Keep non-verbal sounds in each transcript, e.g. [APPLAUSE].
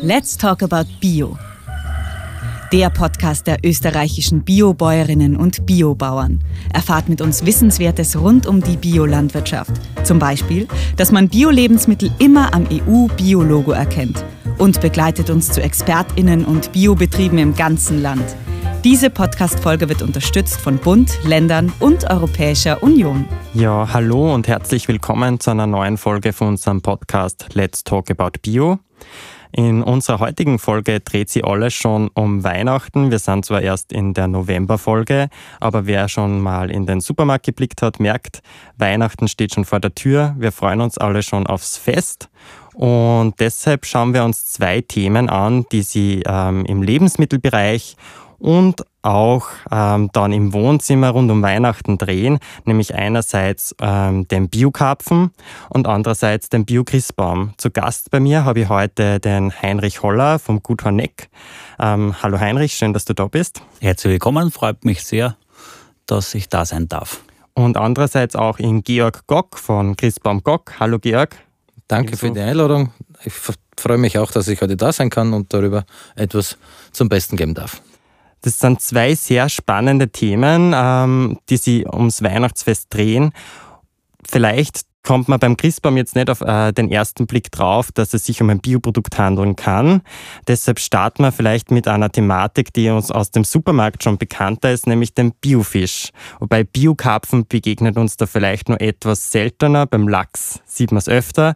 Let's Talk About Bio. Der Podcast der österreichischen Biobäuerinnen und Biobauern. Erfahrt mit uns Wissenswertes rund um die Biolandwirtschaft. Zum Beispiel, dass man Bio-Lebensmittel immer am EU-Biologo erkennt. Und begleitet uns zu ExpertInnen und Biobetrieben im ganzen Land. Diese Podcast-Folge wird unterstützt von Bund, Ländern und Europäischer Union. Ja, hallo und herzlich willkommen zu einer neuen Folge von unserem Podcast Let's Talk About Bio. In unserer heutigen Folge dreht sich alles schon um Weihnachten. Wir sind zwar erst in der Novemberfolge, aber wer schon mal in den Supermarkt geblickt hat, merkt, Weihnachten steht schon vor der Tür. Wir freuen uns alle schon aufs Fest. Und deshalb schauen wir uns zwei Themen an, die sie ähm, im Lebensmittelbereich und auch ähm, dann im Wohnzimmer rund um Weihnachten drehen, nämlich einerseits ähm, den Biokarpfen und andererseits den Bio-Christbaum. Zu Gast bei mir habe ich heute den Heinrich Holler vom Gut Horneck. Ähm, hallo Heinrich, schön, dass du da bist. Herzlich willkommen, freut mich sehr, dass ich da sein darf. Und andererseits auch in Georg Gock von Christbaum Gock. Hallo Georg. Danke für die Einladung. Ich freue mich auch, dass ich heute da sein kann und darüber etwas zum Besten geben darf. Das sind zwei sehr spannende Themen, ähm, die sich ums Weihnachtsfest drehen. Vielleicht kommt man beim Christbaum jetzt nicht auf äh, den ersten Blick drauf, dass es sich um ein Bioprodukt handeln kann. Deshalb starten wir vielleicht mit einer Thematik, die uns aus dem Supermarkt schon bekannter ist, nämlich dem Biofisch. Wobei Biokarpfen begegnet uns da vielleicht nur etwas seltener, beim Lachs sieht man es öfter.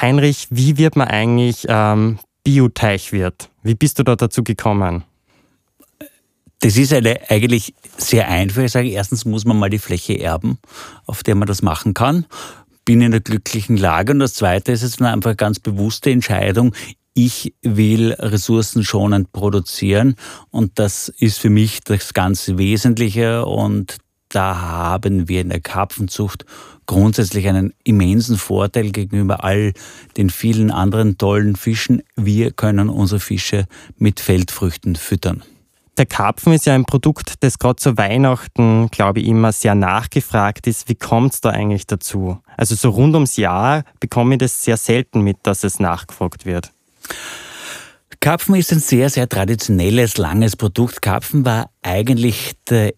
Heinrich, wie wird man eigentlich ähm, Bioteichwirt? Wie bist du da dazu gekommen? Das ist eine, eigentlich sehr einfach. Ich sage, erstens muss man mal die Fläche erben, auf der man das machen kann. Bin in einer glücklichen Lage. Und das Zweite ist jetzt einfach eine ganz bewusste Entscheidung. Ich will ressourcenschonend produzieren und das ist für mich das ganz Wesentliche und da haben wir in der Karpfenzucht grundsätzlich einen immensen Vorteil gegenüber all den vielen anderen tollen Fischen. Wir können unsere Fische mit Feldfrüchten füttern. Der Karpfen ist ja ein Produkt, das gerade zu Weihnachten, glaube ich, immer sehr nachgefragt ist. Wie kommt es da eigentlich dazu? Also so rund ums Jahr bekomme ich das sehr selten mit, dass es nachgefragt wird. Karpfen ist ein sehr, sehr traditionelles, langes Produkt. Karpfen war eigentlich der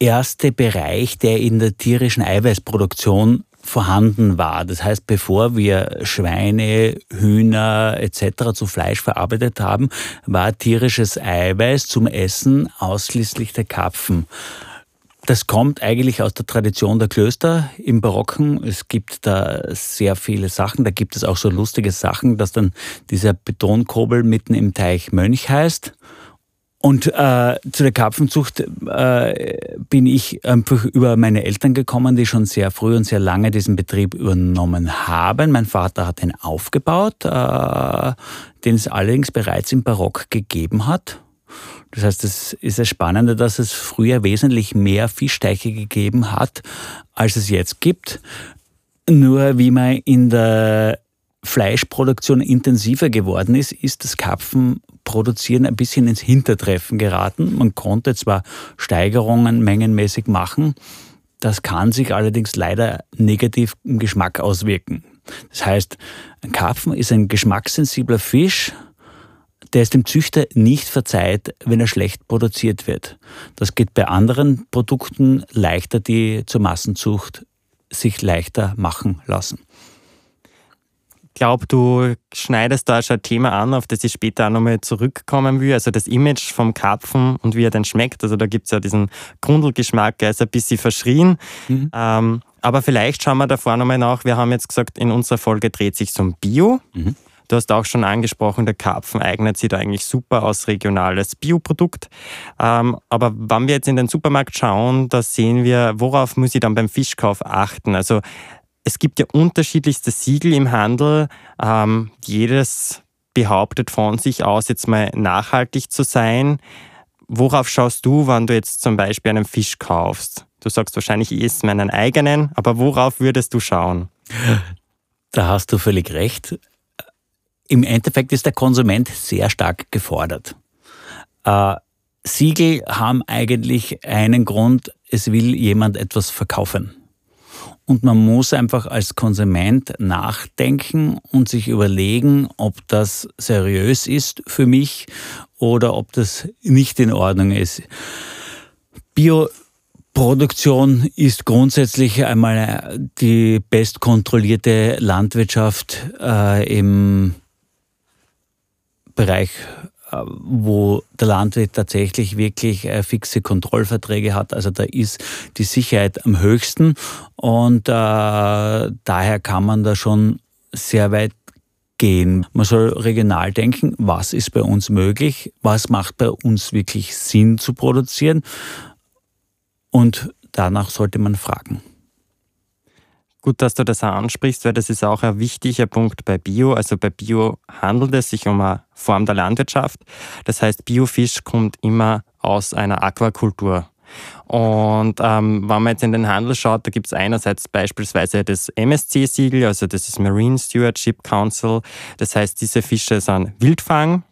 erste Bereich, der in der tierischen Eiweißproduktion vorhanden war. Das heißt, bevor wir Schweine, Hühner etc. zu Fleisch verarbeitet haben, war tierisches Eiweiß zum Essen ausschließlich der Karpfen. Das kommt eigentlich aus der Tradition der Klöster im Barocken. Es gibt da sehr viele Sachen. Da gibt es auch so lustige Sachen, dass dann dieser Betonkobel mitten im Teich Mönch heißt. Und äh, zu der Karpfenzucht äh, bin ich einfach über meine Eltern gekommen, die schon sehr früh und sehr lange diesen Betrieb übernommen haben. Mein Vater hat ihn aufgebaut, äh, den es allerdings bereits im Barock gegeben hat. Das heißt, es ist das Spannende, dass es früher wesentlich mehr Fischteiche gegeben hat, als es jetzt gibt. Nur wie man in der Fleischproduktion intensiver geworden ist, ist das Karpfenproduzieren ein bisschen ins Hintertreffen geraten. Man konnte zwar Steigerungen mengenmäßig machen, das kann sich allerdings leider negativ im Geschmack auswirken. Das heißt, ein Karpfen ist ein geschmackssensibler Fisch, der es dem Züchter nicht verzeiht, wenn er schlecht produziert wird. Das geht bei anderen Produkten leichter, die zur Massenzucht sich leichter machen lassen glaube, du schneidest da schon ein Thema an, auf das ich später auch nochmal zurückkommen will. Also das Image vom Karpfen und wie er denn schmeckt. Also da gibt es ja diesen Grundelgeschmack, der ist ein bisschen verschrien. Mhm. Ähm, aber vielleicht schauen wir davor nochmal nach. Wir haben jetzt gesagt, in unserer Folge dreht sich um Bio. Mhm. Du hast auch schon angesprochen, der Karpfen eignet sich da eigentlich super als regionales Bioprodukt. Ähm, aber wenn wir jetzt in den Supermarkt schauen, da sehen wir, worauf muss ich dann beim Fischkauf achten? Also es gibt ja unterschiedlichste Siegel im Handel. Ähm, jedes behauptet von sich aus, jetzt mal nachhaltig zu sein. Worauf schaust du, wenn du jetzt zum Beispiel einen Fisch kaufst? Du sagst wahrscheinlich, ich esse meinen eigenen, aber worauf würdest du schauen? Da hast du völlig recht. Im Endeffekt ist der Konsument sehr stark gefordert. Äh, Siegel haben eigentlich einen Grund, es will jemand etwas verkaufen. Und man muss einfach als Konsument nachdenken und sich überlegen, ob das seriös ist für mich oder ob das nicht in Ordnung ist. Bioproduktion ist grundsätzlich einmal die bestkontrollierte Landwirtschaft äh, im Bereich äh, wo der Landwirt tatsächlich wirklich äh, fixe Kontrollverträge hat. Also da ist die Sicherheit am höchsten und äh, daher kann man da schon sehr weit gehen. Man soll regional denken, was ist bei uns möglich, was macht bei uns wirklich Sinn zu produzieren und danach sollte man fragen. Gut, dass du das ansprichst, weil das ist auch ein wichtiger Punkt bei Bio. Also bei Bio handelt es sich um eine Form der Landwirtschaft. Das heißt, Biofisch kommt immer aus einer Aquakultur. Und ähm, wenn man jetzt in den Handel schaut, da gibt es einerseits beispielsweise das MSC-Siegel, also das ist Marine Stewardship Council. Das heißt, diese Fische sind Wildfang,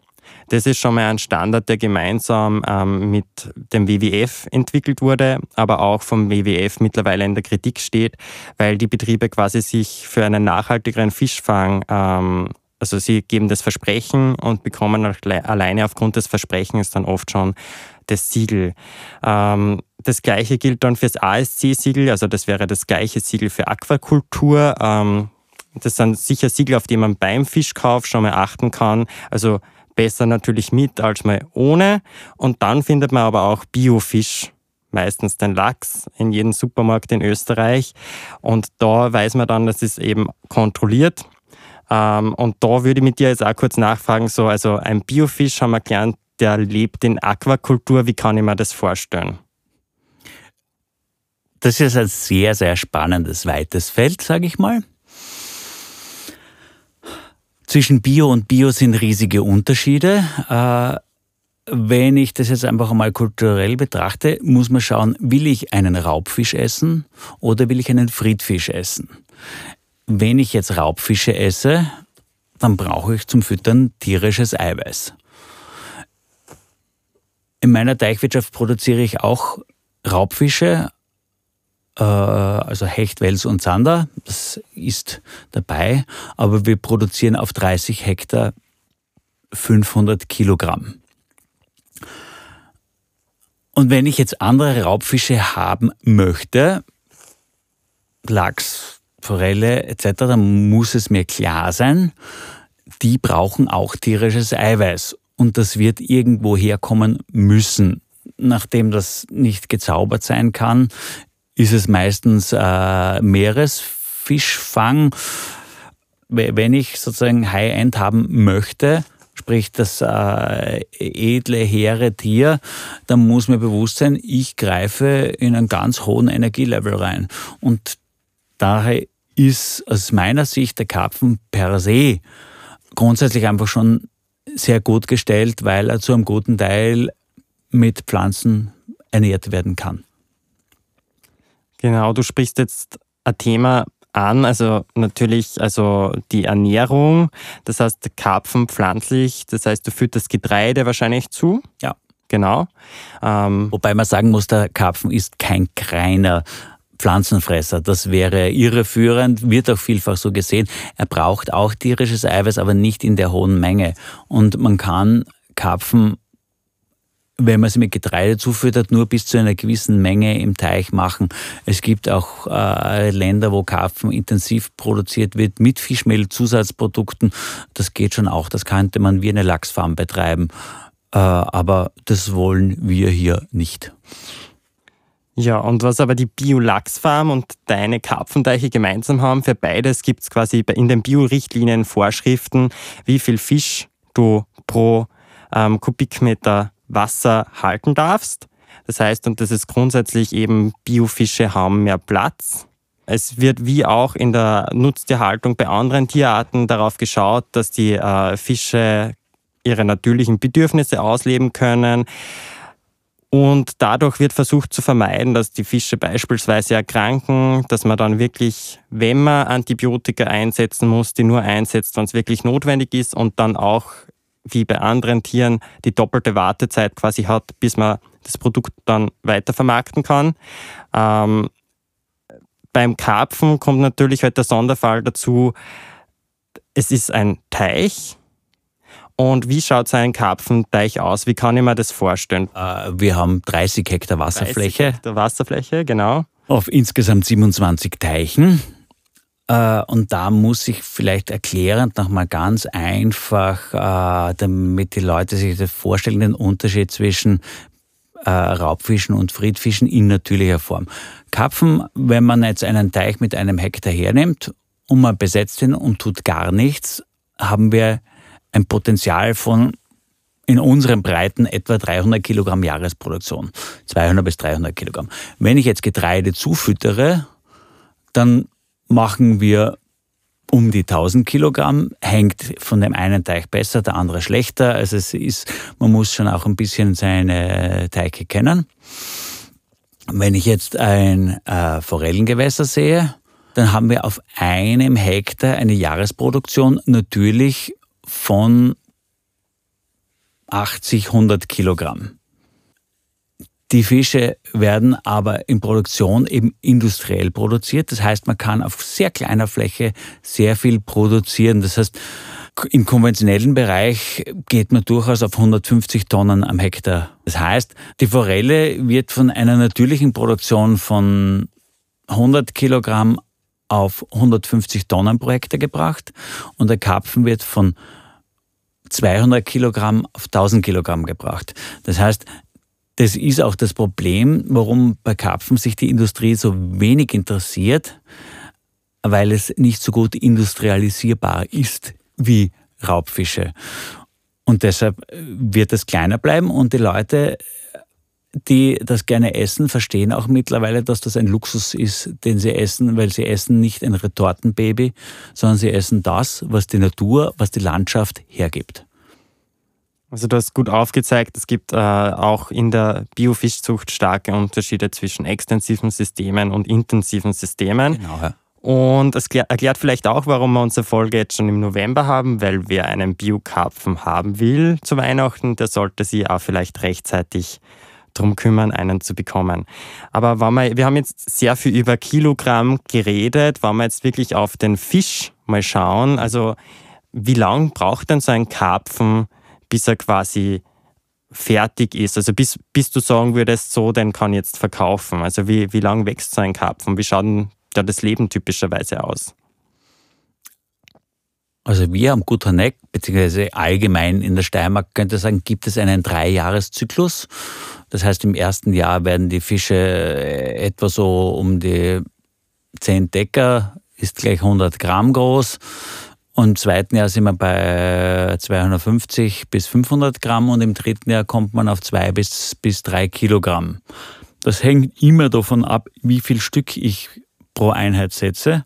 das ist schon mal ein Standard, der gemeinsam ähm, mit dem WWF entwickelt wurde, aber auch vom WWF mittlerweile in der Kritik steht, weil die Betriebe quasi sich für einen nachhaltigeren Fischfang ähm, also sie geben das Versprechen und bekommen alleine aufgrund des Versprechens dann oft schon das Siegel. Ähm, das gleiche gilt dann fürs ASC-Siegel, also das wäre das gleiche Siegel für Aquakultur. Ähm, das sind sicher Siegel, auf die man beim Fischkauf schon mal achten kann. Also besser natürlich mit als mal ohne. Und dann findet man aber auch Biofisch, meistens den Lachs in jedem Supermarkt in Österreich. Und da weiß man dann, das ist eben kontrolliert. Ähm, und da würde ich mit dir jetzt auch kurz nachfragen, so, also ein Biofisch haben wir gelernt, der lebt in Aquakultur. Wie kann ich mir das vorstellen? Das ist ein sehr, sehr spannendes, weites Feld, sage ich mal. Zwischen Bio und Bio sind riesige Unterschiede. Äh, wenn ich das jetzt einfach einmal kulturell betrachte, muss man schauen, will ich einen Raubfisch essen oder will ich einen Friedfisch essen? Wenn ich jetzt Raubfische esse, dann brauche ich zum Füttern tierisches Eiweiß. In meiner Teichwirtschaft produziere ich auch Raubfische, also Hecht, Wels und Zander, das ist dabei, aber wir produzieren auf 30 Hektar 500 Kilogramm. Und wenn ich jetzt andere Raubfische haben möchte, Lachs, Forelle etc., dann muss es mir klar sein, die brauchen auch tierisches Eiweiß und das wird irgendwo herkommen müssen. Nachdem das nicht gezaubert sein kann, ist es meistens äh, Meeresfischfang. Wenn ich sozusagen High-End haben möchte, sprich das äh, edle, hehre Tier, dann muss mir bewusst sein, ich greife in einen ganz hohen Energielevel rein. Und daher ist aus meiner Sicht der Karpfen per se grundsätzlich einfach schon sehr gut gestellt, weil er zu einem guten Teil mit Pflanzen ernährt werden kann. Genau, du sprichst jetzt ein Thema an, also natürlich also die Ernährung, das heißt Karpfen pflanzlich, das heißt du fütterst Getreide wahrscheinlich zu. Ja. Genau. Ähm, Wobei man sagen muss, der Karpfen ist kein kleiner Pflanzenfresser. Das wäre irreführend, wird auch vielfach so gesehen. Er braucht auch tierisches Eiweiß, aber nicht in der hohen Menge. Und man kann Karpfen wenn man sie mit Getreide zufüttert, nur bis zu einer gewissen Menge im Teich machen. Es gibt auch äh, Länder, wo Karpfen intensiv produziert wird mit Fischmehl-Zusatzprodukten. Das geht schon auch. Das könnte man wie eine Lachsfarm betreiben. Äh, aber das wollen wir hier nicht. Ja, und was aber die Bio-Lachsfarm und deine Karpfenteiche gemeinsam haben, für beides gibt es quasi in den Bio-Richtlinien Vorschriften, wie viel Fisch du pro ähm, Kubikmeter Wasser halten darfst. Das heißt, und das ist grundsätzlich eben, Biofische haben mehr Platz. Es wird wie auch in der Nutztierhaltung bei anderen Tierarten darauf geschaut, dass die äh, Fische ihre natürlichen Bedürfnisse ausleben können. Und dadurch wird versucht zu vermeiden, dass die Fische beispielsweise erkranken, dass man dann wirklich, wenn man Antibiotika einsetzen muss, die nur einsetzt, wenn es wirklich notwendig ist und dann auch wie bei anderen Tieren die doppelte Wartezeit quasi hat, bis man das Produkt dann weiter vermarkten kann. Ähm, beim Karpfen kommt natürlich halt der Sonderfall dazu, es ist ein Teich. Und wie schaut so ein Karpfenteich aus? Wie kann ich mir das vorstellen? Äh, wir haben 30 Hektar Wasserfläche. 30 Hektar Wasserfläche, genau. Auf insgesamt 27 Teichen. Äh, und da muss ich vielleicht erklärend nochmal ganz einfach, äh, damit die Leute sich das vorstellen, den Unterschied zwischen Raubfischen und Friedfischen in natürlicher Form. Karpfen, wenn man jetzt einen Teich mit einem Hektar hernimmt und man besetzt ihn und tut gar nichts, haben wir ein Potenzial von in unseren Breiten etwa 300 Kilogramm Jahresproduktion. 200 bis 300 Kilogramm. Wenn ich jetzt Getreide zufüttere, dann machen wir um die 1000 Kilogramm, hängt von dem einen Teich besser, der andere schlechter. Also es ist, man muss schon auch ein bisschen seine Teiche kennen. Wenn ich jetzt ein äh, Forellengewässer sehe, dann haben wir auf einem Hektar eine Jahresproduktion natürlich von 80, 100 Kilogramm. Die Fische werden aber in Produktion eben industriell produziert. Das heißt, man kann auf sehr kleiner Fläche sehr viel produzieren. Das heißt, im konventionellen Bereich geht man durchaus auf 150 Tonnen am Hektar. Das heißt, die Forelle wird von einer natürlichen Produktion von 100 Kilogramm auf 150 Tonnen pro Hektar gebracht und der Karpfen wird von 200 Kilogramm auf 1000 Kilogramm gebracht. Das heißt, das ist auch das Problem, warum bei Karpfen sich die Industrie so wenig interessiert, weil es nicht so gut industrialisierbar ist wie Raubfische. Und deshalb wird es kleiner bleiben und die Leute die das gerne essen, verstehen auch mittlerweile, dass das ein Luxus ist, den sie essen, weil sie essen nicht ein Retortenbaby, sondern sie essen das, was die Natur, was die Landschaft hergibt. Also du hast gut aufgezeigt, es gibt äh, auch in der Biofischzucht starke Unterschiede zwischen extensiven Systemen und intensiven Systemen. Genau. Ja. Und es erklärt vielleicht auch, warum wir unsere Folge jetzt schon im November haben, weil wer einen Biokarpfen haben will zu Weihnachten, der sollte sie auch vielleicht rechtzeitig darum kümmern, einen zu bekommen. Aber wenn wir, wir haben jetzt sehr viel über Kilogramm geredet, wenn wir jetzt wirklich auf den Fisch mal schauen, also wie lang braucht denn so ein Karpfen, bis er quasi fertig ist? Also bis, bis du sagen würdest, so, den kann ich jetzt verkaufen. Also wie, wie lang wächst so ein Karpfen? Wie schaut denn da das Leben typischerweise aus? Also wir am Guterneck, beziehungsweise allgemein in der Steiermark, könnte sagen, gibt es einen Dreijahreszyklus. Das heißt, im ersten Jahr werden die Fische äh, etwa so um die 10 Decker, ist gleich 100 Gramm groß. Und im zweiten Jahr sind wir bei 250 bis 500 Gramm und im dritten Jahr kommt man auf zwei bis, bis drei Kilogramm. Das hängt immer davon ab, wie viel Stück ich pro Einheit setze.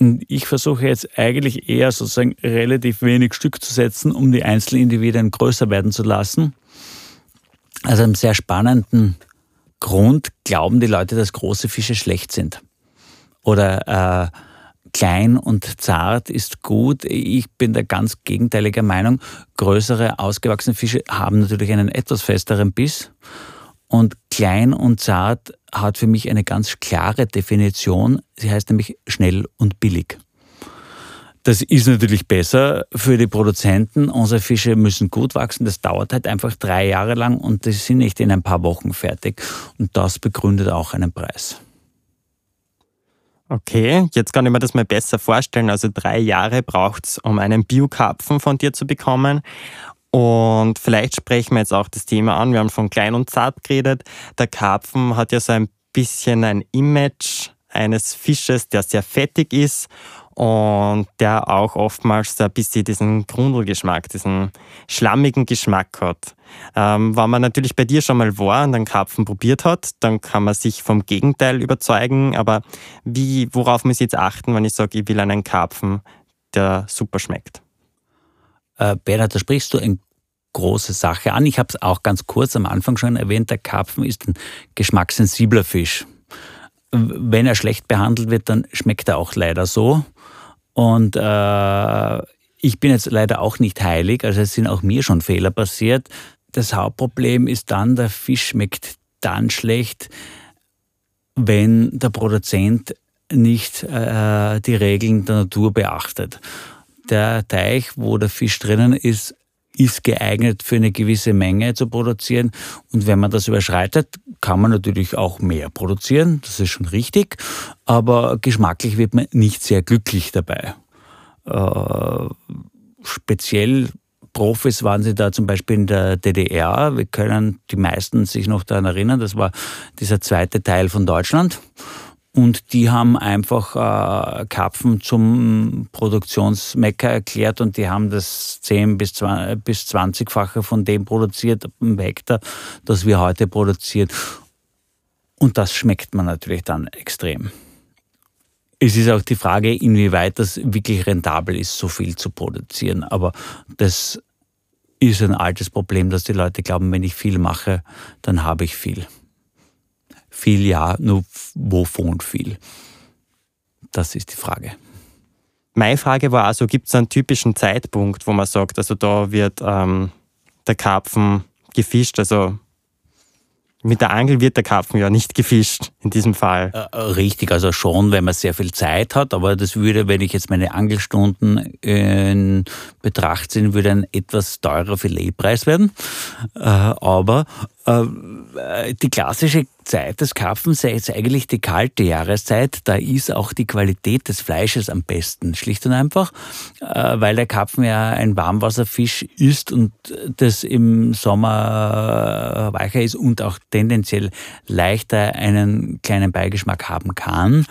Und ich versuche jetzt eigentlich eher sozusagen relativ wenig Stück zu setzen, um die einzelnen Individuen größer werden zu lassen. Also einem sehr spannenden Grund glauben die Leute, dass große Fische schlecht sind. Oder äh, klein und zart ist gut. Ich bin der ganz gegenteiliger Meinung. Größere, ausgewachsene Fische haben natürlich einen etwas festeren Biss. Und klein und zart hat für mich eine ganz klare Definition. Sie heißt nämlich schnell und billig. Das ist natürlich besser für die Produzenten. Unsere Fische müssen gut wachsen. Das dauert halt einfach drei Jahre lang und die sind nicht in ein paar Wochen fertig. Und das begründet auch einen Preis. Okay, jetzt kann ich mir das mal besser vorstellen. Also drei Jahre braucht es, um einen Biokarpfen von dir zu bekommen. Und vielleicht sprechen wir jetzt auch das Thema an. Wir haben von klein und zart geredet. Der Karpfen hat ja so ein bisschen ein Image eines Fisches, der sehr fettig ist und der auch oftmals ein bisschen diesen Grundelgeschmack, diesen schlammigen Geschmack hat. Ähm, wenn man natürlich bei dir schon mal war und einen Karpfen probiert hat, dann kann man sich vom Gegenteil überzeugen. Aber wie, worauf muss ich jetzt achten, wenn ich sage, ich will einen Karpfen, der super schmeckt? Äh, Bernhard, da sprichst du eine große Sache an. Ich habe es auch ganz kurz am Anfang schon erwähnt, der Karpfen ist ein geschmackssensibler Fisch. Wenn er schlecht behandelt wird, dann schmeckt er auch leider so. Und äh, ich bin jetzt leider auch nicht heilig, also es sind auch mir schon Fehler passiert. Das Hauptproblem ist dann, der Fisch schmeckt dann schlecht, wenn der Produzent nicht äh, die Regeln der Natur beachtet. Der Teich, wo der Fisch drinnen ist, ist geeignet für eine gewisse Menge zu produzieren. Und wenn man das überschreitet, kann man natürlich auch mehr produzieren. Das ist schon richtig. Aber geschmacklich wird man nicht sehr glücklich dabei. Äh, speziell Profis waren sie da zum Beispiel in der DDR. Wir können die meisten sich noch daran erinnern. Das war dieser zweite Teil von Deutschland. Und die haben einfach äh, Karpfen zum Produktionsmecker erklärt und die haben das 10 bis 20-fache von dem produziert im Hektar, das wir heute produzieren. Und das schmeckt man natürlich dann extrem. Es ist auch die Frage, inwieweit das wirklich rentabel ist, so viel zu produzieren. Aber das ist ein altes Problem, dass die Leute glauben, wenn ich viel mache, dann habe ich viel viel ja, nur wovon viel? Das ist die Frage. Meine Frage war also, gibt es einen typischen Zeitpunkt, wo man sagt, also da wird ähm, der Karpfen gefischt, also mit der Angel wird der Karpfen ja nicht gefischt in diesem Fall. Äh, äh, richtig, also schon, wenn man sehr viel Zeit hat, aber das würde, wenn ich jetzt meine Angelstunden in Betracht ziehen, würde ein etwas teurer Filetpreis werden. Äh, aber die klassische Zeit des Karpfens ist eigentlich die kalte Jahreszeit. Da ist auch die Qualität des Fleisches am besten. Schlicht und einfach, äh, weil der Karpfen ja ein Warmwasserfisch ist und das im Sommer weicher ist und auch tendenziell leichter einen kleinen Beigeschmack haben kann,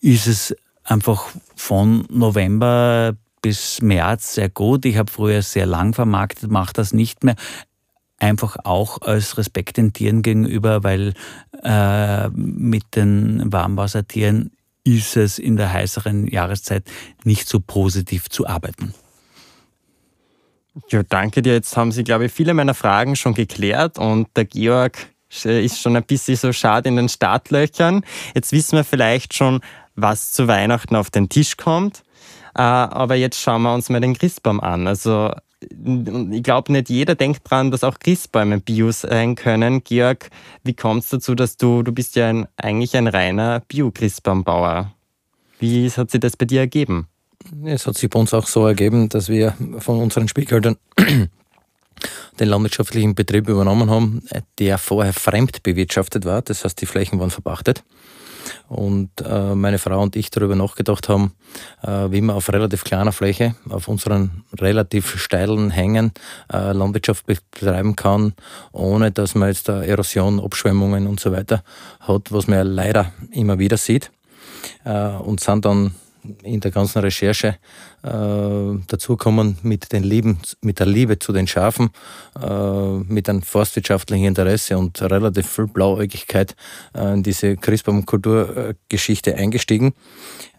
ist es einfach von November bis März sehr gut. Ich habe früher sehr lang vermarktet, mache das nicht mehr einfach auch als Respekt den Tieren gegenüber, weil äh, mit den Warmwassertieren ist es in der heißeren Jahreszeit nicht so positiv zu arbeiten. Ja, danke dir. Jetzt haben Sie, glaube ich, viele meiner Fragen schon geklärt und der Georg ist schon ein bisschen so schade in den Startlöchern. Jetzt wissen wir vielleicht schon, was zu Weihnachten auf den Tisch kommt. Äh, aber jetzt schauen wir uns mal den Christbaum an. Also ich glaube, nicht jeder denkt dran, dass auch Christbäume Bio sein können. Georg, wie kommt es dazu, dass du, du bist ja ein, eigentlich ein reiner Bio-Christbaumbauer. Wie hat sich das bei dir ergeben? Es hat sich bei uns auch so ergeben, dass wir von unseren Spielgeldern den landwirtschaftlichen Betrieb übernommen haben, der vorher fremd bewirtschaftet war. Das heißt, die Flächen waren verpachtet und äh, meine Frau und ich darüber nachgedacht haben, äh, wie man auf relativ kleiner Fläche, auf unseren relativ steilen Hängen äh, Landwirtschaft betreiben kann, ohne dass man jetzt Erosion, Abschwemmungen und so weiter hat, was man ja leider immer wieder sieht. Äh, und sind dann in der ganzen Recherche äh, dazukommen mit, den Lieben, mit der Liebe zu den Schafen, äh, mit einem forstwirtschaftlichen Interesse und relativ viel Blauäugigkeit äh, in diese Christbaum-Kulturgeschichte eingestiegen,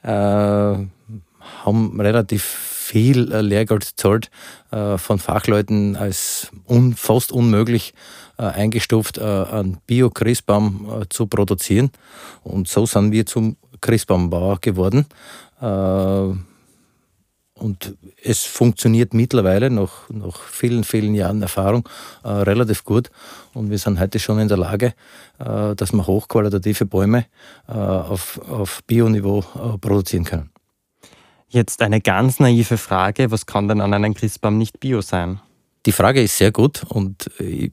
äh, haben relativ viel äh, Lehrgeld gezahlt äh, von Fachleuten als un, fast unmöglich eingestuft, einen Bio-Christbaum zu produzieren. Und so sind wir zum Christbaumbauer geworden. Äh, und es funktioniert mittlerweile nach, nach vielen, vielen Jahren Erfahrung äh, relativ gut. Und wir sind heute schon in der Lage, äh, dass wir hochqualitative Bäume äh, auf, auf Bioniveau äh, produzieren können. Jetzt eine ganz naive Frage: Was kann denn an einem Christbaum nicht bio sein? Die Frage ist sehr gut und ich,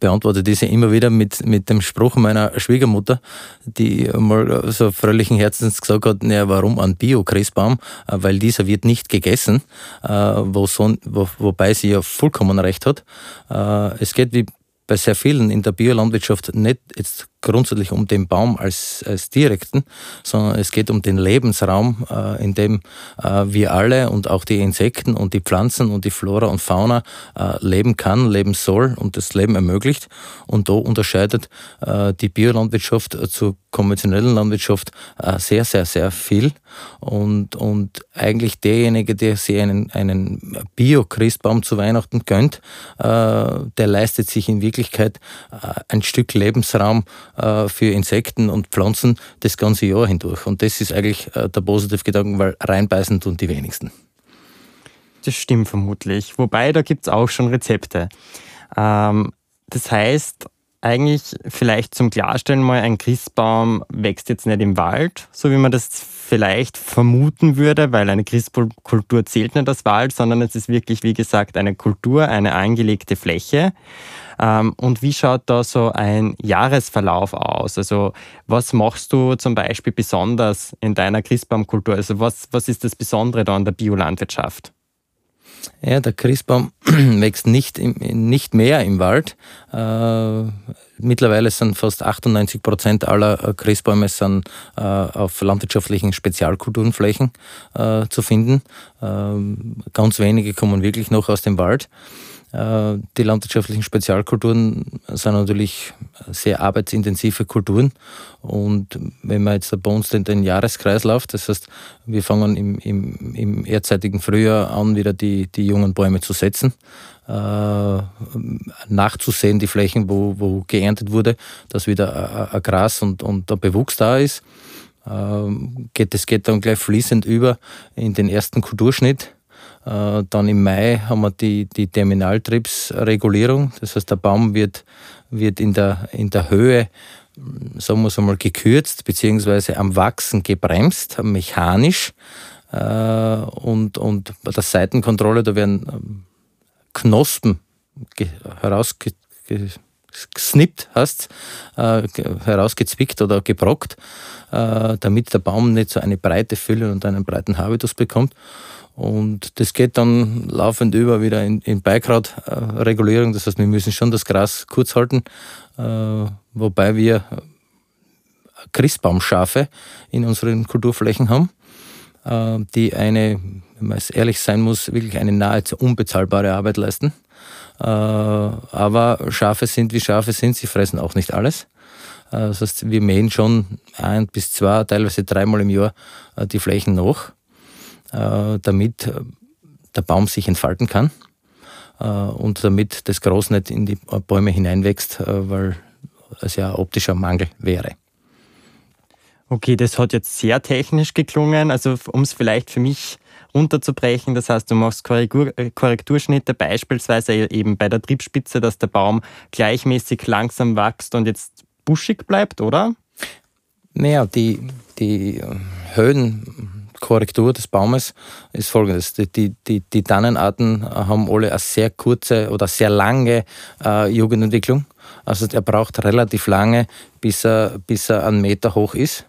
beantworte diese immer wieder mit, mit dem Spruch meiner Schwiegermutter, die mal so fröhlichen Herzens gesagt hat, naja, warum ein Bio-Christbaum? Weil dieser wird nicht gegessen, äh, wo so, wo, wobei sie ja vollkommen recht hat. Äh, es geht wie bei sehr vielen in der Biolandwirtschaft nicht jetzt grundsätzlich um den Baum als, als direkten, sondern es geht um den Lebensraum, äh, in dem äh, wir alle und auch die Insekten und die Pflanzen und die Flora und Fauna äh, leben kann, leben soll und das Leben ermöglicht. Und da unterscheidet äh, die Biolandwirtschaft zur konventionellen Landwirtschaft äh, sehr, sehr, sehr viel. Und, und eigentlich derjenige, der sich einen, einen Bio-Christbaum zu Weihnachten gönnt, äh, der leistet sich in Wirklichkeit ein Stück Lebensraum, äh, für Insekten und Pflanzen das ganze Jahr hindurch. Und das ist eigentlich äh, der positive Gedanke, weil reinbeißen tun die wenigsten. Das stimmt vermutlich. Wobei, da gibt es auch schon Rezepte. Ähm, das heißt, eigentlich vielleicht zum Klarstellen mal, ein Christbaum wächst jetzt nicht im Wald, so wie man das vielleicht vermuten würde, weil eine Christkultur zählt nicht als Wald, sondern es ist wirklich, wie gesagt, eine Kultur, eine eingelegte Fläche. Ähm, und wie schaut da so ein Jahresverlauf aus? Also was machst du zum Beispiel besonders in deiner Christbaumkultur? Also was, was ist das Besondere da an der Biolandwirtschaft? Ja, der Christbaum [CLEARS THROAT] wächst nicht, nicht mehr im Wald. Äh, mittlerweile sind fast 98 Prozent aller äh, Christbäume sind, äh, auf landwirtschaftlichen Spezialkulturenflächen zu finden. Ähm, ganz wenige kommen wirklich noch aus dem Wald. Äh, die landwirtschaftlichen Spezialkulturen sind natürlich sehr arbeitsintensive Kulturen. Und wenn man jetzt bei uns den, den Jahreskreislauf, das heißt, wir fangen im, im, im erzeitigen Frühjahr an, wieder die, die jungen Bäume zu setzen, äh, nachzusehen, die Flächen, wo, wo geerntet wurde, dass wieder ein Gras und, und ein Bewuchs da ist. Äh, geht, das geht dann gleich fließend über in den ersten Kulturschnitt dann im Mai haben wir die, die Terminaltriebsregulierung. Das heißt, der Baum wird, wird in, der, in der Höhe, sagen wir es einmal, gekürzt, beziehungsweise am Wachsen gebremst, mechanisch. Äh, und, und bei der Seitenkontrolle, da werden ähm, Knospen herausgesnippt, hast, äh, herausgezwickt oder gebrockt, damit der Baum nicht so eine breite Fülle und einen breiten Habitus bekommt. Und das geht dann laufend über wieder in, in Beikratregulierung. Das heißt, wir müssen schon das Gras kurz halten, äh, wobei wir Christbaumschafe in unseren Kulturflächen haben, äh, die eine, wenn man es ehrlich sein muss, wirklich eine nahezu unbezahlbare Arbeit leisten. Äh, aber Schafe sind wie Schafe sind, sie fressen auch nicht alles. Äh, das heißt, wir mähen schon ein bis zwei, teilweise dreimal im Jahr äh, die Flächen nach äh, damit der Baum sich entfalten kann und damit das Gras nicht in die Bäume hineinwächst, weil es ja optischer Mangel wäre. Okay, das hat jetzt sehr technisch geklungen. Also um es vielleicht für mich runterzubrechen, das heißt, du machst Korrektur, Korrekturschnitte beispielsweise eben bei der Triebspitze, dass der Baum gleichmäßig langsam wächst und jetzt buschig bleibt, oder? Naja, die, die Höhen Korrektur des Baumes ist folgendes. Die, die, die Tannenarten haben alle eine sehr kurze oder sehr lange äh, Jugendentwicklung. Also er braucht relativ lange, bis er, bis er einen Meter hoch ist.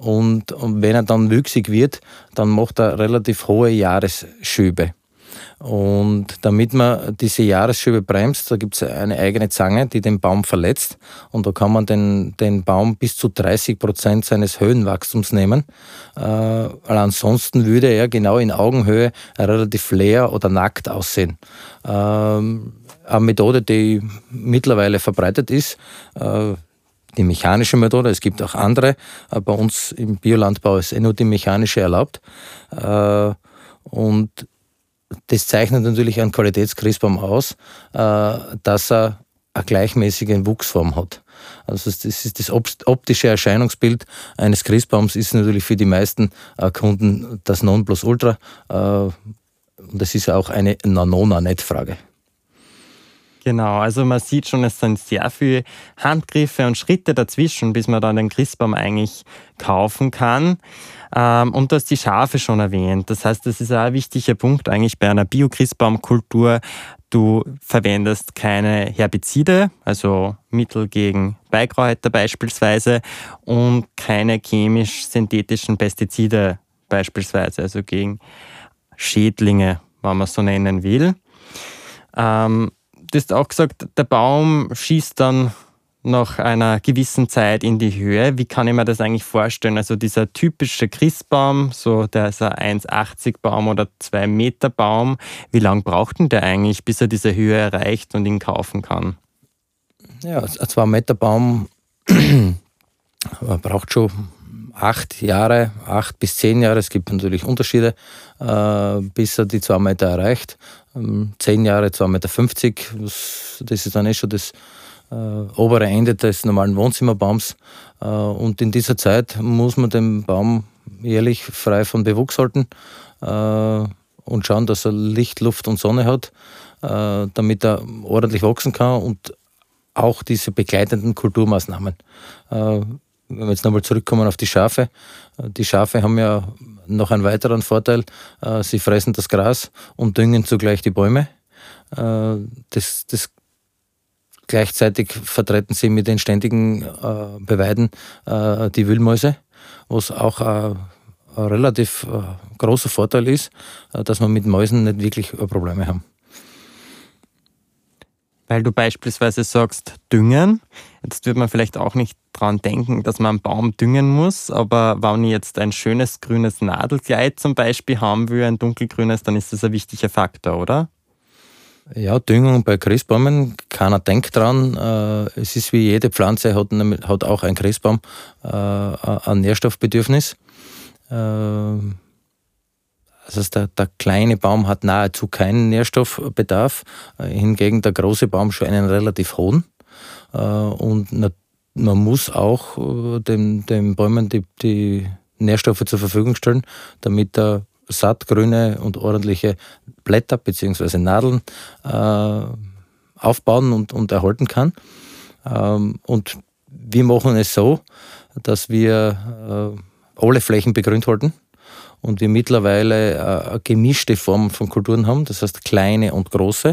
Und, und wenn er dann wüchsig wird, dann macht er relativ hohe Jahresschübe. Und damit man diese Jahresschübe bremst, da gibt es eine eigene Zange, die den Baum verletzt. Und da kann man den, den Baum bis zu 30 Prozent seines Höhenwachstums nehmen. Äh, ansonsten würde er genau in Augenhöhe relativ leer oder nackt aussehen. Ähm, eine Methode, die mittlerweile verbreitet ist, äh, die mechanische Methode. Es gibt auch andere. Äh, bei uns im Biolandbau ist eh nur die mechanische erlaubt. Äh, und das zeichnet natürlich einen Qualitätschristbaum aus, äh, dass er eine gleichmäßige Wuchsform hat. Also das ist das optische Erscheinungsbild eines Christbaums ist natürlich für die meisten Kunden das Nonplusultra. Und das ist auch eine Nanona-Net-Frage. Genau, also man sieht schon, es sind sehr viele Handgriffe und Schritte dazwischen, bis man dann den Christbaum eigentlich kaufen kann. Ähm, und du hast die Schafe schon erwähnt. Das heißt, das ist auch ein wichtiger Punkt eigentlich bei einer Bio-Christbaumkultur. Du verwendest keine Herbizide, also Mittel gegen Beikräuter beispielsweise, und keine chemisch-synthetischen Pestizide beispielsweise, also gegen Schädlinge, wenn man so nennen will. Ähm, du hast auch gesagt, der Baum schießt dann nach einer gewissen Zeit in die Höhe. Wie kann ich mir das eigentlich vorstellen? Also dieser typische Christbaum, so der ist ein 1,80 Baum oder 2 Meter Baum, wie lange braucht denn der eigentlich, bis er diese Höhe erreicht und ihn kaufen kann? Ja, ein 2 Meter Baum braucht schon acht Jahre, acht bis zehn Jahre. Es gibt natürlich Unterschiede, äh, bis er die 2 Meter erreicht. Ähm, zehn Jahre, 2,50 Meter, das ist dann eh schon das äh, obere Ende des normalen Wohnzimmerbaums. Äh, und in dieser Zeit muss man den Baum jährlich frei von Bewuchs halten äh, und schauen, dass er Licht, Luft und Sonne hat, äh, damit er ordentlich wachsen kann und auch diese begleitenden Kulturmaßnahmen. Äh, wenn wir jetzt nochmal zurückkommen auf die Schafe, äh, die Schafe haben ja noch einen weiteren Vorteil, äh, sie fressen das Gras und düngen zugleich die Bäume. Das, das gleichzeitig vertreten sie mit den ständigen Beweiden die Wühlmäuse, was auch ein relativ großer Vorteil ist, dass wir mit Mäusen nicht wirklich Probleme haben weil du beispielsweise sagst, düngen. Jetzt wird man vielleicht auch nicht dran denken, dass man einen Baum düngen muss, aber wenn ich jetzt ein schönes grünes Nadelkleid zum Beispiel haben will, ein dunkelgrünes, dann ist das ein wichtiger Faktor, oder? Ja, Düngung bei Christbäumen, keiner denkt dran. Äh, es ist wie jede Pflanze, hat, hat auch ein Christbaum äh, ein Nährstoffbedürfnis. Äh, das heißt, der, der, kleine Baum hat nahezu keinen Nährstoffbedarf, äh, hingegen der große Baum schon einen relativ hohen. Äh, und man muss auch äh, den, den Bäumen die, die Nährstoffe zur Verfügung stellen, damit er sattgrüne und ordentliche Blätter bzw. Nadeln aufbauen und, und erhalten kann. Ähm, und wir machen es so, dass wir alle Flächen begrünt halten und wir mittlerweile äh, eine gemischte Form von Kulturen haben, das heißt kleine und große,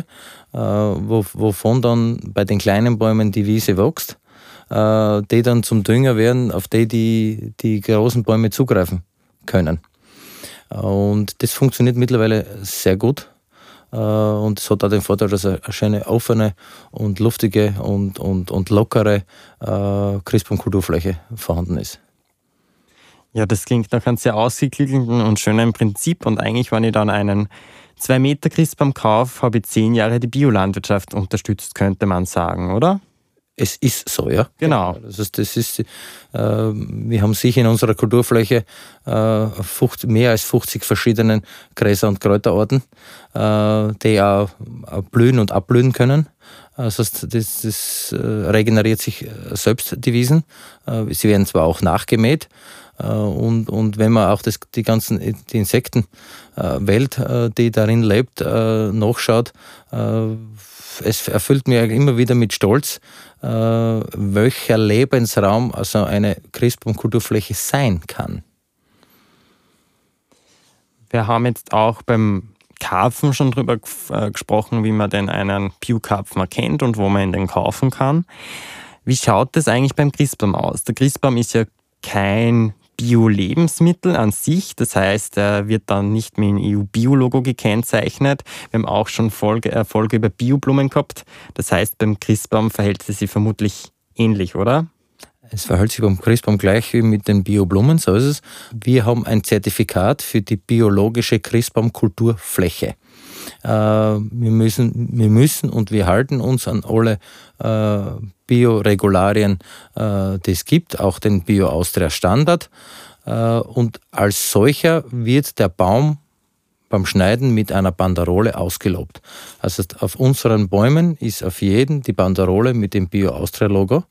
äh, wovon dann bei den kleinen Bäumen die Wiese wächst, äh, die dann zum Dünger werden, auf die die, die großen Bäume zugreifen können. Und das funktioniert mittlerweile sehr gut. Und es hat auch den Vorteil, dass eine schöne offene und luftige und, und, und lockere Christbaumkulturfläche vorhanden ist. Ja, das klingt nach einem sehr ausgeklügelten und schönen Prinzip. Und eigentlich, wenn ich dann einen 2 Meter Christbaum kaufe, habe ich zehn Jahre die Biolandwirtschaft unterstützt, könnte man sagen, oder? Es ist so, ja. Genau. Das ist, das ist, äh, wir haben sicher in unserer Kulturfläche äh, 50, mehr als 50 verschiedene Gräser- und Kräuterarten, äh, die auch, blühen und abblühen können. Das heißt, das, das äh, regeneriert sich selbst, die Wiesen. Äh, sie werden zwar auch nachgemäht, äh, und, und wenn man auch das, die ganzen die Insektenwelt, äh, die darin lebt, äh, nachschaut, es erfüllt mich immer wieder mit Stolz, welcher Lebensraum also eine Christbaumkulturfläche sein kann. Wir haben jetzt auch beim Karpfen schon darüber gesprochen, wie man denn einen Bio-Karpfen erkennt und wo man ihn denn kaufen kann. Wie schaut das eigentlich beim Christbaum aus? Der Christbaum ist ja kein Bio-Lebensmittel an sich. Das heißt, er wird dann nicht mit dem EU-Bio-Logo gekennzeichnet. Wir haben auch schon Folge, äh, Folge über Bioblumen gehabt. Das heißt, beim Christbaum verhält es sich vermutlich ähnlich, oder? Es verhält sich beim Christbaum gleich wie mit den Bioblumen, so ist es. Wir haben ein Zertifikat für die biologische Christbaumkulturfläche. Äh, wir, müssen, wir müssen und wir halten uns an alle äh, Bioregularien, äh, die es gibt, auch den Bio-Austria-Standard. Und als solcher wird der Baum beim Schneiden mit einer Banderole ausgelobt. Also auf unseren Bäumen ist auf jeden die Banderole mit dem Bio-Austria-Logo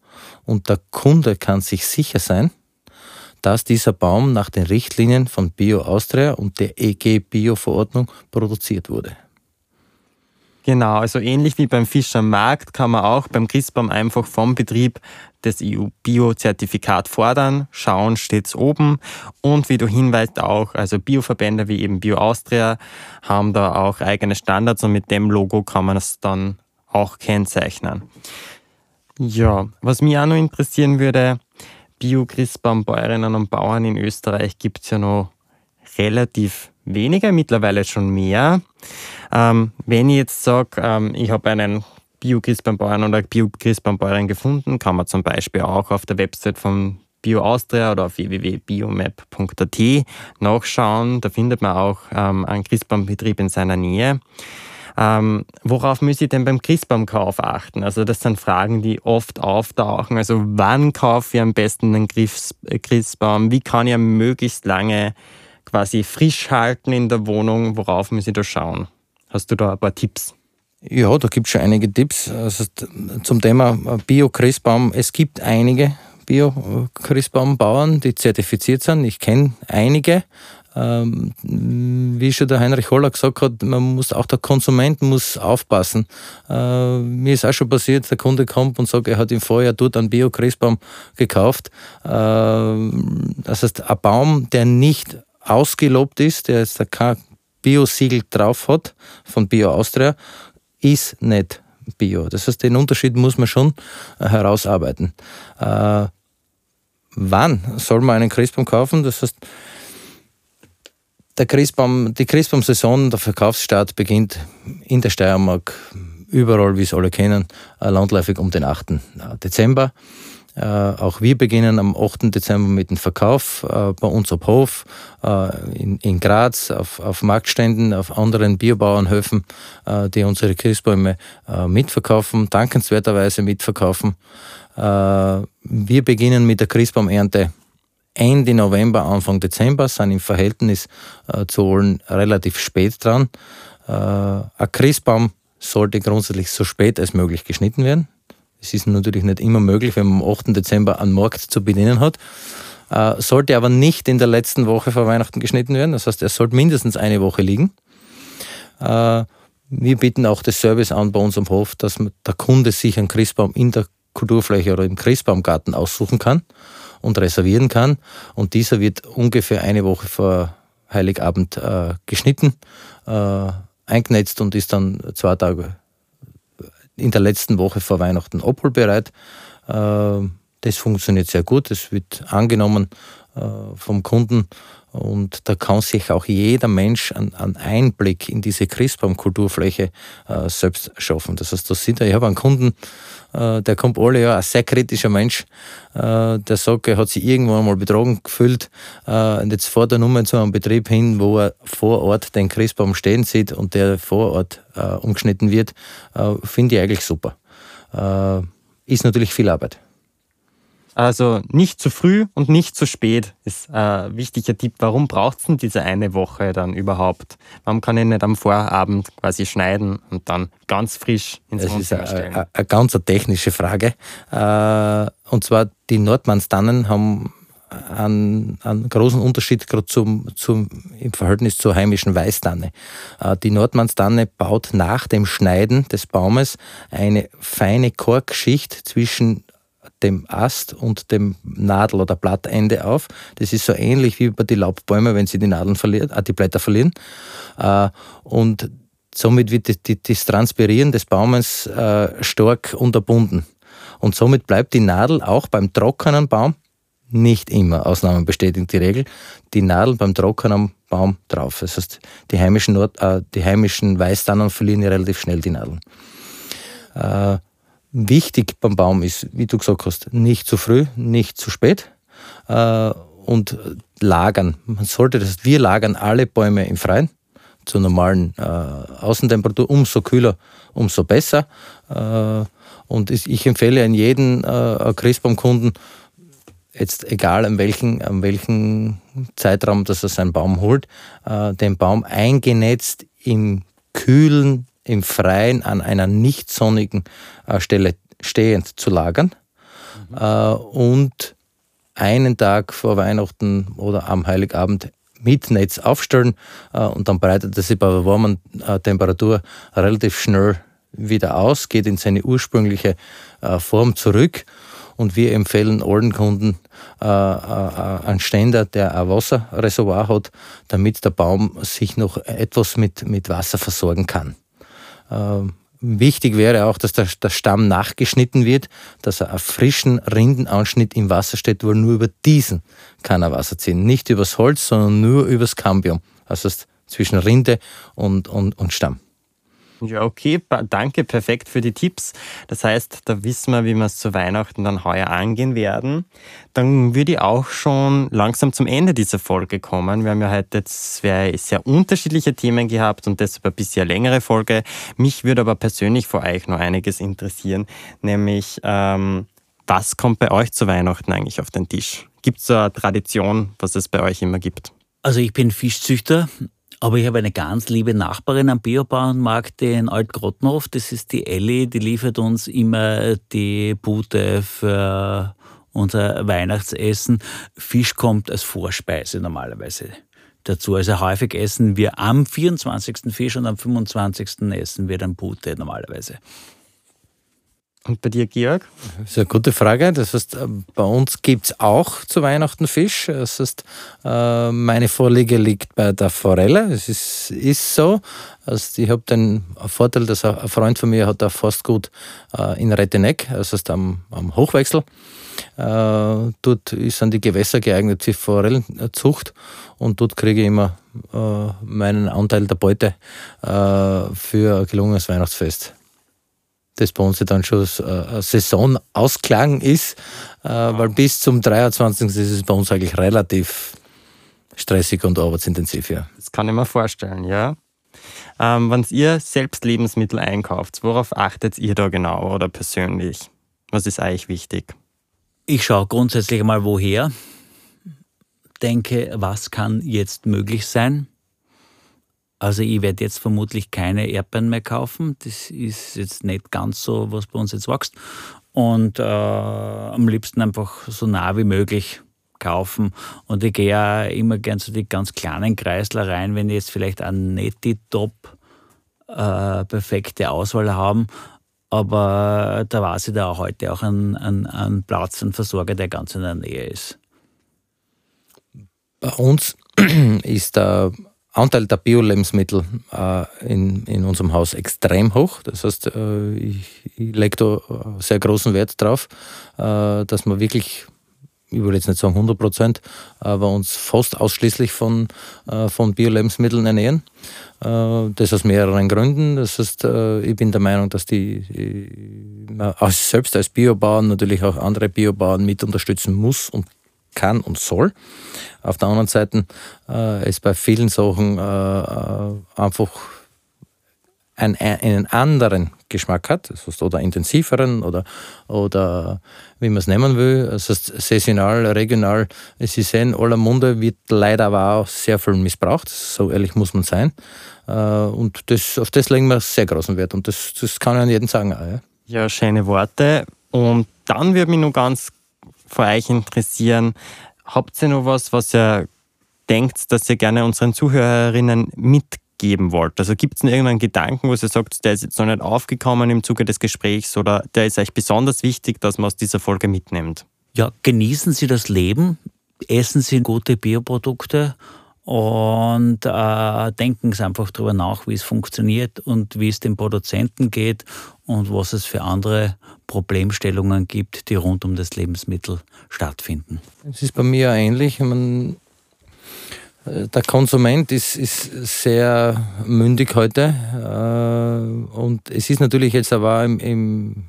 und der Kunde kann sich sicher sein, dass dieser Baum nach den Richtlinien von Bio Austria und der EG Bio-Verordnung produziert wurde. Genau, also ähnlich wie beim Fischermarkt kann man auch beim Christbaum einfach vom Betrieb das EU-Bio-Zertifikat fordern. Schauen steht's oben. Und wie du hinweist auch, also Bioverbände wie eben Bio Austria haben da auch eigene Standards und mit dem Logo kann man es dann auch kennzeichnen. Ja, was mich auch noch interessieren würde, Bio-Christbaumbäuerinnen und Bauern in Österreich gibt es ja noch relativ weniger, mittlerweile schon mehr. Ähm, wenn ich jetzt sage, ähm, ich habe einen Bio-Christbaumbauern oder Bio-Christbaumbäuerin gefunden, kann man zum Beispiel auch auf der Website von Bio Austria oder auf www.biomap.at nachschauen. Da findet man auch ähm, einen Christbaumbetrieb in seiner Nähe. Ähm, worauf muss ich denn beim Christbaumkauf achten? Also das sind Fragen, die oft auftauchen. Also wann kaufe ich am besten einen Christbaum? Wie kann ich möglichst lange quasi frisch halten in der Wohnung? Worauf muss ich da schauen? Hast du da ein paar Tipps? Ja, da gibt es schon einige Tipps. Also zum Thema Bio-Christbaum. Es gibt einige Bio-Christbaumbauern, die zertifiziert sind. Ich kenne einige. ähm, wie schon der Heinrich Holler gesagt hat, man muss auch der Konsument muss aufpassen. Äh, mir ist auch schon passiert, der Kunde kommt und sagt, er hat im Vorjahr dort einen Bio-Christbaum gekauft. Äh, das heißt, ein Baum, der nicht ausgelobt ist, der jetzt kein Bio-Siegel drauf hat von Bio Austria, ist nicht Bio. Das heißt, den Unterschied muss man schon äh, herausarbeiten. Äh, wann soll man einen Christbaum kaufen? Das heißt, der Christbaum, die Christbaumsaison, der Verkaufsstart beginnt in der Steiermark, überall, wie es alle kennen, äh, landläufig um den 8. Äh, Dezember. Äh, auch wir beginnen am 8. Dezember mit dem Verkauf äh, bei uns auf Hof, äh, in, Graz, auf, auf, Marktständen, auf anderen Biobauernhöfen, die unsere Christbäume mitverkaufen, dankenswerterweise mitverkaufen. Wir beginnen mit der Christbaumernte Ende November, Anfang Dezember, sind im Verhältnis zu allen relativ spät dran. ein Christbaum sollte grundsätzlich so spät als möglich geschnitten werden. Es ist natürlich nicht immer möglich, wenn man am 8. Dezember einen Markt zu bedienen hat. Äh, sollte aber nicht in der letzten Woche vor Weihnachten geschnitten werden. Das heißt, er sollte mindestens eine Woche liegen. Äh, wir bieten auch das Service an bei uns am Hof, dass der Kunde sich einen Christbaum in der Kulturfläche oder im Christbaumgarten aussuchen kann und reservieren kann. Und dieser wird ungefähr eine Woche vor Heiligabend äh, geschnitten, äh, eingenetzt und ist dann zwei Tage in der letzten Woche vor Weihnachten abholbereit. Äh, das funktioniert sehr gut, es wird angenommen vom Kunden und da kann sich auch jeder Mensch einen Einblick in diese Christbaumkulturfläche äh, selbst schaffen. Das heißt, da sind ich habe einen Kunden, äh, der kommt alle Jahre, ein sehr kritischer Mensch, äh, der sagt, er hat sich irgendwann mal betrogen gefühlt äh, und jetzt fährt er nur zu einem Betrieb hin, wo er vor Ort den Christbaum stehen sieht und der vor Ort umgeschnitten wird, finde ich eigentlich super. Ist natürlich viel Arbeit. Also nicht zu früh und nicht zu spät ist ein wichtiger Tipp. Warum braucht es denn diese eine Woche dann überhaupt? Warum kann ich nicht am Vorabend quasi schneiden und dann ganz frisch ins Wohnzimmer stellen? Das ist eine, ganz technische Frage. Äh, und zwar die Nordmannstannen haben einen, einen großen Unterschied gerade zum, zum, im Verhältnis zur heimischen Weißtanne. Äh, die Nordmannstanne baut nach dem Schneiden des Baumes eine feine Korkschicht zwischen dem Ast und dem Nadel- oder Blattende auf. Das ist so ähnlich wie bei den Laubbäumen, wenn sie die Nadeln verlieren, äh, die Blätter verlieren. Äh, und somit wird die, die, das Transpirieren des Baumes äh, stark unterbunden. Und somit bleibt die Nadel auch beim trockenen Baum nicht immer, Ausnahmen bestätigen die Regel, die Nadel beim trockenen Baum drauf. Das heißt, die heimischen, Nord, äh, die heimischen Weißtannen verlieren ja relativ schnell die Nadeln. Äh, Wichtig beim Baum ist, wie du gesagt hast, nicht zu früh, nicht zu spät äh, und lagern. Man sollte das, wir lagern alle Bäume im Freien zur normalen äh, Außentemperatur. Umso kühler, umso besser. Äh, und ich empfehle an jeden äh, Christbaumkunden, jetzt egal an welchen, an welchen Zeitraum, dass er seinen Baum holt, äh, den Baum eingenetzt im kühlen im Freien an einer nicht sonnigen äh, Stelle stehend zu lagern mhm. äh, und einen Tag vor Weihnachten oder am Heiligabend mit Netz aufstellen äh, und dann breitet er sich bei der warmen Temperatur relativ schnell wieder aus, geht in seine ursprüngliche Form zurück und wir empfehlen allen Kunden äh, äh, einen Ständer, der ein Wasserreservoir hat, damit der Baum sich noch etwas mit, mit Wasser versorgen kann. Ähm, wichtig wäre auch, dass der, der, Stamm nachgeschnitten wird, dass er einen frischen Rindenanschnitt im Wasser steht, weil nur über diesen kann er Wasser ziehen. Nicht übers Holz, sondern nur übers Cambium. Also zwischen Rinde und, und, und Stamm. Ja, okay, danke, perfekt für die Tipps. Das heißt, da wissen wir, wie wir es zu Weihnachten dann heuer angehen werden. Dann würde ich auch schon langsam zum Ende dieser Folge kommen. Wir haben ja heute zwei sehr unterschiedliche Themen gehabt und deshalb ein bisschen längere Folge. Mich würde aber persönlich vor euch noch einiges interessieren, nämlich ähm, was kommt bei euch zu Weihnachten eigentlich auf den Tisch? Gibt es eine Tradition, was es bei euch immer gibt? Also ich bin Fischzüchter aber ich habe eine ganz liebe Nachbarin am Biobauernmarkt in Altgrottenhof. Das ist die Elli, die liefert uns immer die Pute für unser Weihnachtsessen. Fisch kommt als Vorspeise normalerweise dazu. Also häufig essen wir am 24. Fisch und am 25. essen wir dann Pute normalerweise. Und bei dir, Georg? Das ist eine gute Frage. Das heißt, äh, bei uns gibt es auch zu Weihnachten Fisch. Das heißt, äh, meine Vorliege liegt bei der Forelle. Es ist, ist so. Also ich habe den Vorteil, dass ein Freund von mir hat da fast gut äh, in Retteneck, das heißt am, am Hochwechsel. Dort sind die Gewässer geeignet für Forellenzucht und dort kriege ich immer meinen Anteil der Beute für ein gelungenes Weihnachtsfest das bei uns ja dann schon ein Saisonausklang ist, äh, weil bis zum 23. ist es bei uns eigentlich relativ stressig und arbeitsintensiv. Ja. Das kann ich mir vorstellen, ja. Ähm, wenn ihr selbst Lebensmittel einkauft, worauf achtet ihr da genau oder persönlich? Was ist eigentlich wichtig? Ich schaue grundsätzlich mal woher, denke, was kann jetzt möglich sein also ich werde jetzt vermutlich keine Erdbeeren mehr kaufen. Das ist jetzt nicht ganz so, was bei uns jetzt wächst. Und äh, am liebsten einfach so nah wie möglich kaufen. Und ich gehe ja immer gern zu den ganz kleinen Kreisler rein, wenn ich jetzt vielleicht eine nicht die top äh, perfekte Auswahl haben. Aber da weiß ich da auch heute auch einen, einen, einen Platz, einen Versorger, der ganz in der Nähe ist. Bei uns [CLEARS THROAT] ist der Anteil der Bio-Lebensmittel äh, in, in unserem Haus extrem hoch. Das heißt, äh, ich, ich lege da sehr großen Wert drauf, äh, dass wir wirklich, ich will jetzt nicht sagen 100 Prozent, aber uns fast ausschließlich von, äh, von Bio-Lebensmitteln ernähren. Äh, das aus mehreren Gründen. Das heißt, äh, ich bin der Meinung, dass die selbst als Biobauern natürlich auch andere Biobauern mit unterstützen muss und kann und soll. Auf der anderen Seite äh, es bei vielen Sachen äh, äh einfach einen, einen anderen Geschmack hat, oder intensiveren oder, oder wie man es nennen will, das heißt saisonal, regional. Sie sehen, aller Munde wird leider aber auch sehr viel missbraucht, so ehrlich muss man sein. Äh, und das, auf das legen wir sehr großen Wert und das, das kann ich an jeden sagen. Auch, ja. ja, schöne Worte. Und dann würde mich noch ganz von euch interessieren. Habt ihr noch was, was ihr denkt, dass ihr gerne unseren Zuhörerinnen mitgeben wollt? Also gibt es irgendeinen Gedanken, wo ihr sagt, der ist jetzt noch nicht aufgekommen im Zuge des Gesprächs oder der ist euch besonders wichtig, dass man aus dieser Folge mitnimmt? Ja, genießen Sie das Leben, essen Sie gute Bioprodukte und äh, denken Sie einfach darüber nach, wie es funktioniert und wie es dem Produzenten geht und was es für andere Problemstellungen gibt, die rund um das Lebensmittel stattfinden. Es ist bei mir ähnlich. Man, äh, der Konsument ist, ist sehr mündig heute äh, und es ist natürlich jetzt aber im, im,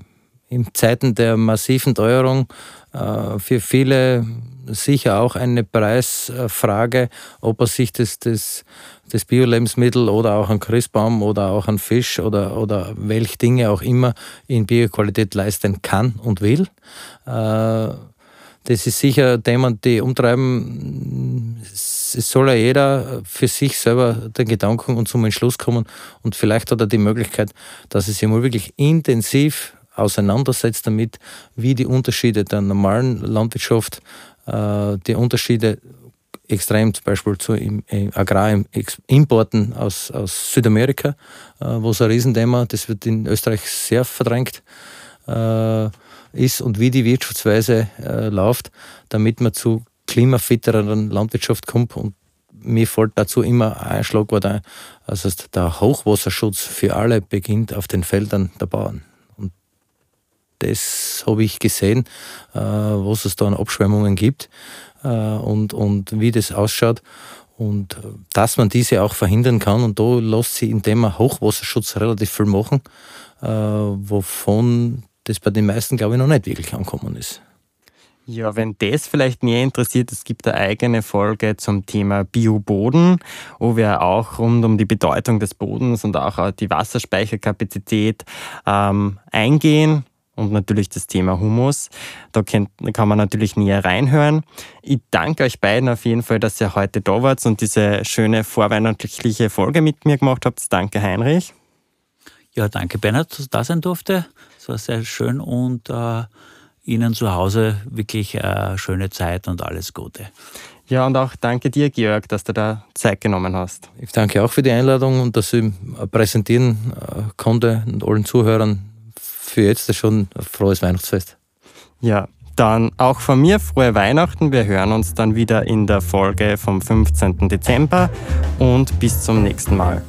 in Zeiten der massiven Teuerung äh, für viele sicher auch eine Preisfrage, ob er sich das, das, das Bio-Lebensmittel oder auch ein Christbaum oder auch ein Fisch oder, oder welche Dinge auch immer in Bioqualität leisten kann und will. Äh, das ist sicher Themen, die umtreiben. Es soll ja jeder für sich selber den Gedanken und zum Entschluss kommen und vielleicht hat er die Möglichkeit, dass er sich mal wirklich intensiv auseinandersetzt damit, wie die Unterschiede der normalen Landwirtschaft die Unterschiede extrem zum Beispiel zu Agrarimporten aus, aus Südamerika, äh, wo es ein Riesenthema, das wird in Österreich sehr verdrängt äh, ist und wie die Wirtschaftsweise läuft, damit man zu klimafittereren Landwirtschaft kommt. Und mir fällt dazu immer ein Schlagwort ein, also der Hochwasserschutz für alle beginnt auf den Feldern der Bauern das habe ich gesehen, äh, was es da an Abschwemmungen gibt äh, und, und wie das ausschaut. Und äh, dass man diese auch verhindern kann. Und da lässt sich im Thema Hochwasserschutz relativ viel machen, wovon das bei den meisten, glaube ich, noch nicht wirklich angekommen ist. Ja, wenn das vielleicht näher interessiert, es gibt eine eigene Folge zum Thema Bioboden, wo wir auch rund um die Bedeutung des Bodens und auch die Wasserspeicherkapazität ähm, eingehen und natürlich das Thema Humus. Da kann, man natürlich näher reinhören. Ich danke euch beiden auf jeden Fall, dass ihr heute da wart und diese schöne vorweihnachtliche Folge mit mir gemacht habt. Danke, Heinrich. Ja, danke, Bernhard, dass ich da sein durfte. Es war sehr schön und äh, Ihnen zu Hause wirklich eine äh, schöne Zeit und alles Gute. Ja, und auch danke dir, Georg, dass du da Zeit genommen hast. Ich danke auch für die Einladung und dass ich präsentieren äh, konnte und allen Zuhörern für jetzt schon ein frohes Weihnachtsfest. Ja, dann auch von mir frohe Weihnachten. Wir hören uns dann wieder in der Folge vom 15. Dezember und bis zum nächsten Mal.